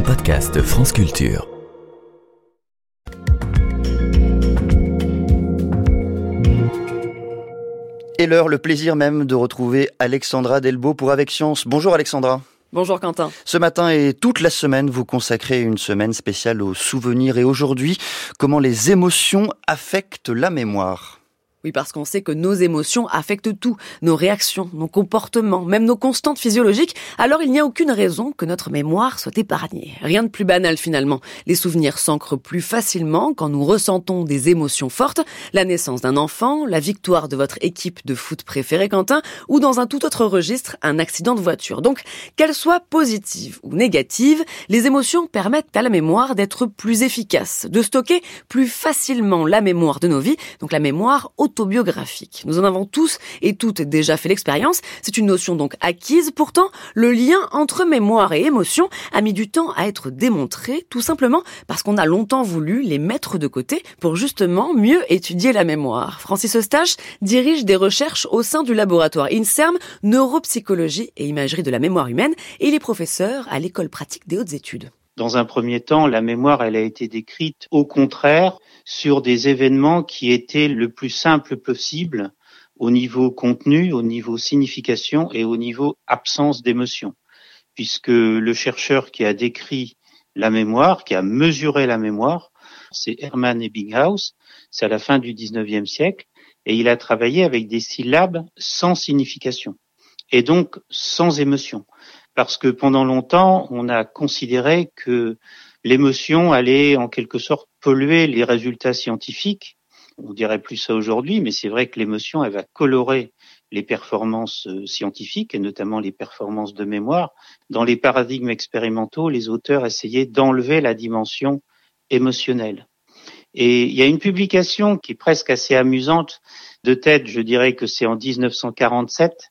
un podcast France Culture. Et l'heure, le plaisir même de retrouver Alexandra Delbo pour Avec Science. Bonjour Alexandra. Bonjour Quentin. Ce matin et toute la semaine, vous consacrez une semaine spéciale aux souvenirs et aujourd'hui, comment les émotions affectent la mémoire? Oui, parce qu'on sait que nos émotions affectent tout, nos réactions, nos comportements, même nos constantes physiologiques, alors il n'y a aucune raison que notre mémoire soit épargnée. Rien de plus banal finalement. Les souvenirs s'ancrent plus facilement quand nous ressentons des émotions fortes, la naissance d'un enfant, la victoire de votre équipe de foot préférée Quentin, ou dans un tout autre registre, un accident de voiture. Donc, qu'elles soient positives ou négatives, les émotions permettent à la mémoire d'être plus efficace, de stocker plus facilement la mémoire de nos vies, donc la mémoire autobiographique. Nous en avons tous et toutes déjà fait l'expérience. C'est une notion donc acquise. Pourtant, le lien entre mémoire et émotion a mis du temps à être démontré, tout simplement parce qu'on a longtemps voulu les mettre de côté pour justement mieux étudier la mémoire. Francis Eustache dirige des recherches au sein du laboratoire INSERM, neuropsychologie et imagerie de la mémoire humaine, et il est professeur à l'école pratique des hautes études. Dans un premier temps, la mémoire, elle a été décrite au contraire sur des événements qui étaient le plus simple possible au niveau contenu, au niveau signification et au niveau absence d'émotion. Puisque le chercheur qui a décrit la mémoire, qui a mesuré la mémoire, c'est Hermann Ebbinghaus, c'est à la fin du 19e siècle, et il a travaillé avec des syllabes sans signification, et donc sans émotion parce que pendant longtemps, on a considéré que l'émotion allait en quelque sorte polluer les résultats scientifiques. On dirait plus ça aujourd'hui, mais c'est vrai que l'émotion, elle va colorer les performances euh, scientifiques et notamment les performances de mémoire. Dans les paradigmes expérimentaux, les auteurs essayaient d'enlever la dimension émotionnelle. Et il y a une publication qui est presque assez amusante. De tête, je dirais que c'est en 1947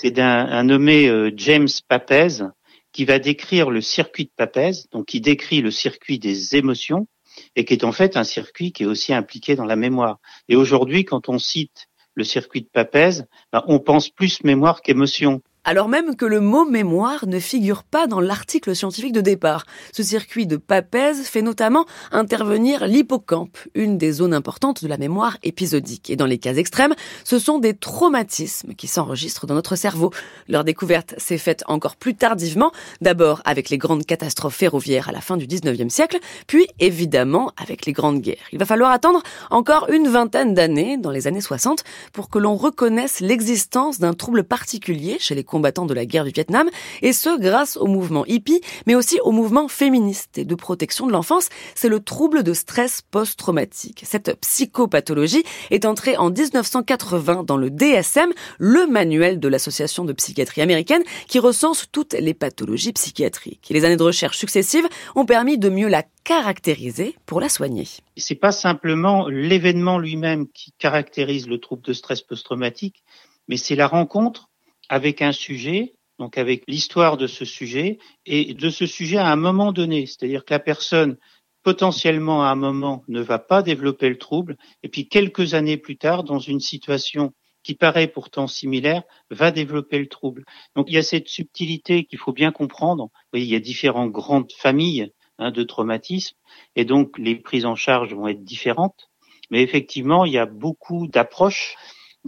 c'est d'un nommé euh, James Papez qui va décrire le circuit de Papez, donc qui décrit le circuit des émotions et qui est en fait un circuit qui est aussi impliqué dans la mémoire. Et aujourd'hui, quand on cite le circuit de Papez, ben, on pense plus mémoire qu'émotion alors même que le mot mémoire ne figure pas dans l'article scientifique de départ. Ce circuit de Papez fait notamment intervenir l'hippocampe, une des zones importantes de la mémoire épisodique. Et dans les cas extrêmes, ce sont des traumatismes qui s'enregistrent dans notre cerveau. Leur découverte s'est faite encore plus tardivement, d'abord avec les grandes catastrophes ferroviaires à la fin du 19e siècle, puis évidemment avec les grandes guerres. Il va falloir attendre encore une vingtaine d'années, dans les années 60, pour que l'on reconnaisse l'existence d'un trouble particulier chez les combattants de la guerre du Vietnam, et ce grâce au mouvement hippie, mais aussi au mouvement féministe et de protection de l'enfance, c'est le trouble de stress post-traumatique. Cette psychopathologie est entrée en 1980 dans le DSM, le manuel de l'Association de psychiatrie américaine, qui recense toutes les pathologies psychiatriques. Les années de recherche successives ont permis de mieux la caractériser pour la soigner. C'est pas simplement l'événement lui-même qui caractérise le trouble de stress post-traumatique, mais c'est la rencontre avec un sujet, donc avec l'histoire de ce sujet, et de ce sujet à un moment donné. C'est-à-dire que la personne, potentiellement à un moment, ne va pas développer le trouble, et puis quelques années plus tard, dans une situation qui paraît pourtant similaire, va développer le trouble. Donc il y a cette subtilité qu'il faut bien comprendre. il y a différentes grandes familles hein, de traumatismes, et donc les prises en charge vont être différentes. Mais effectivement, il y a beaucoup d'approches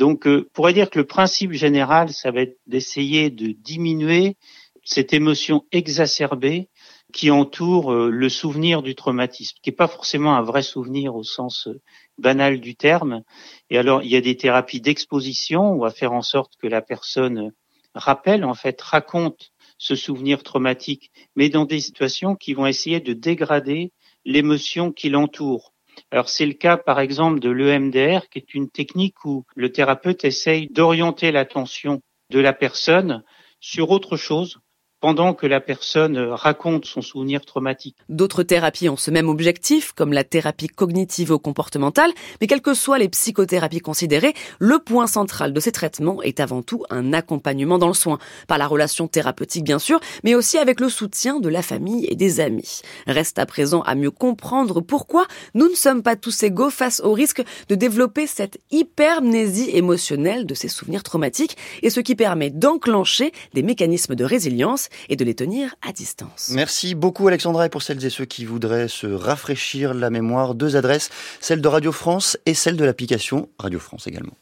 donc, euh, on pourrait dire que le principe général, ça va être d'essayer de diminuer cette émotion exacerbée qui entoure euh, le souvenir du traumatisme, qui n'est pas forcément un vrai souvenir au sens euh, banal du terme. Et alors, il y a des thérapies d'exposition, on va faire en sorte que la personne rappelle, en fait, raconte ce souvenir traumatique, mais dans des situations qui vont essayer de dégrader l'émotion qui l'entoure. Alors c'est le cas par exemple de l'EMDR, qui est une technique où le thérapeute essaye d'orienter l'attention de la personne sur autre chose pendant que la personne raconte son souvenir traumatique. D'autres thérapies ont ce même objectif, comme la thérapie cognitivo-comportementale, mais quelles que soient les psychothérapies considérées, le point central de ces traitements est avant tout un accompagnement dans le soin, par la relation thérapeutique bien sûr, mais aussi avec le soutien de la famille et des amis. Reste à présent à mieux comprendre pourquoi nous ne sommes pas tous égaux face au risque de développer cette hypermnésie émotionnelle de ces souvenirs traumatiques et ce qui permet d'enclencher des mécanismes de résilience et de les tenir à distance. Merci beaucoup Alexandra et pour celles et ceux qui voudraient se rafraîchir la mémoire, deux adresses, celle de Radio France et celle de l'application Radio France également.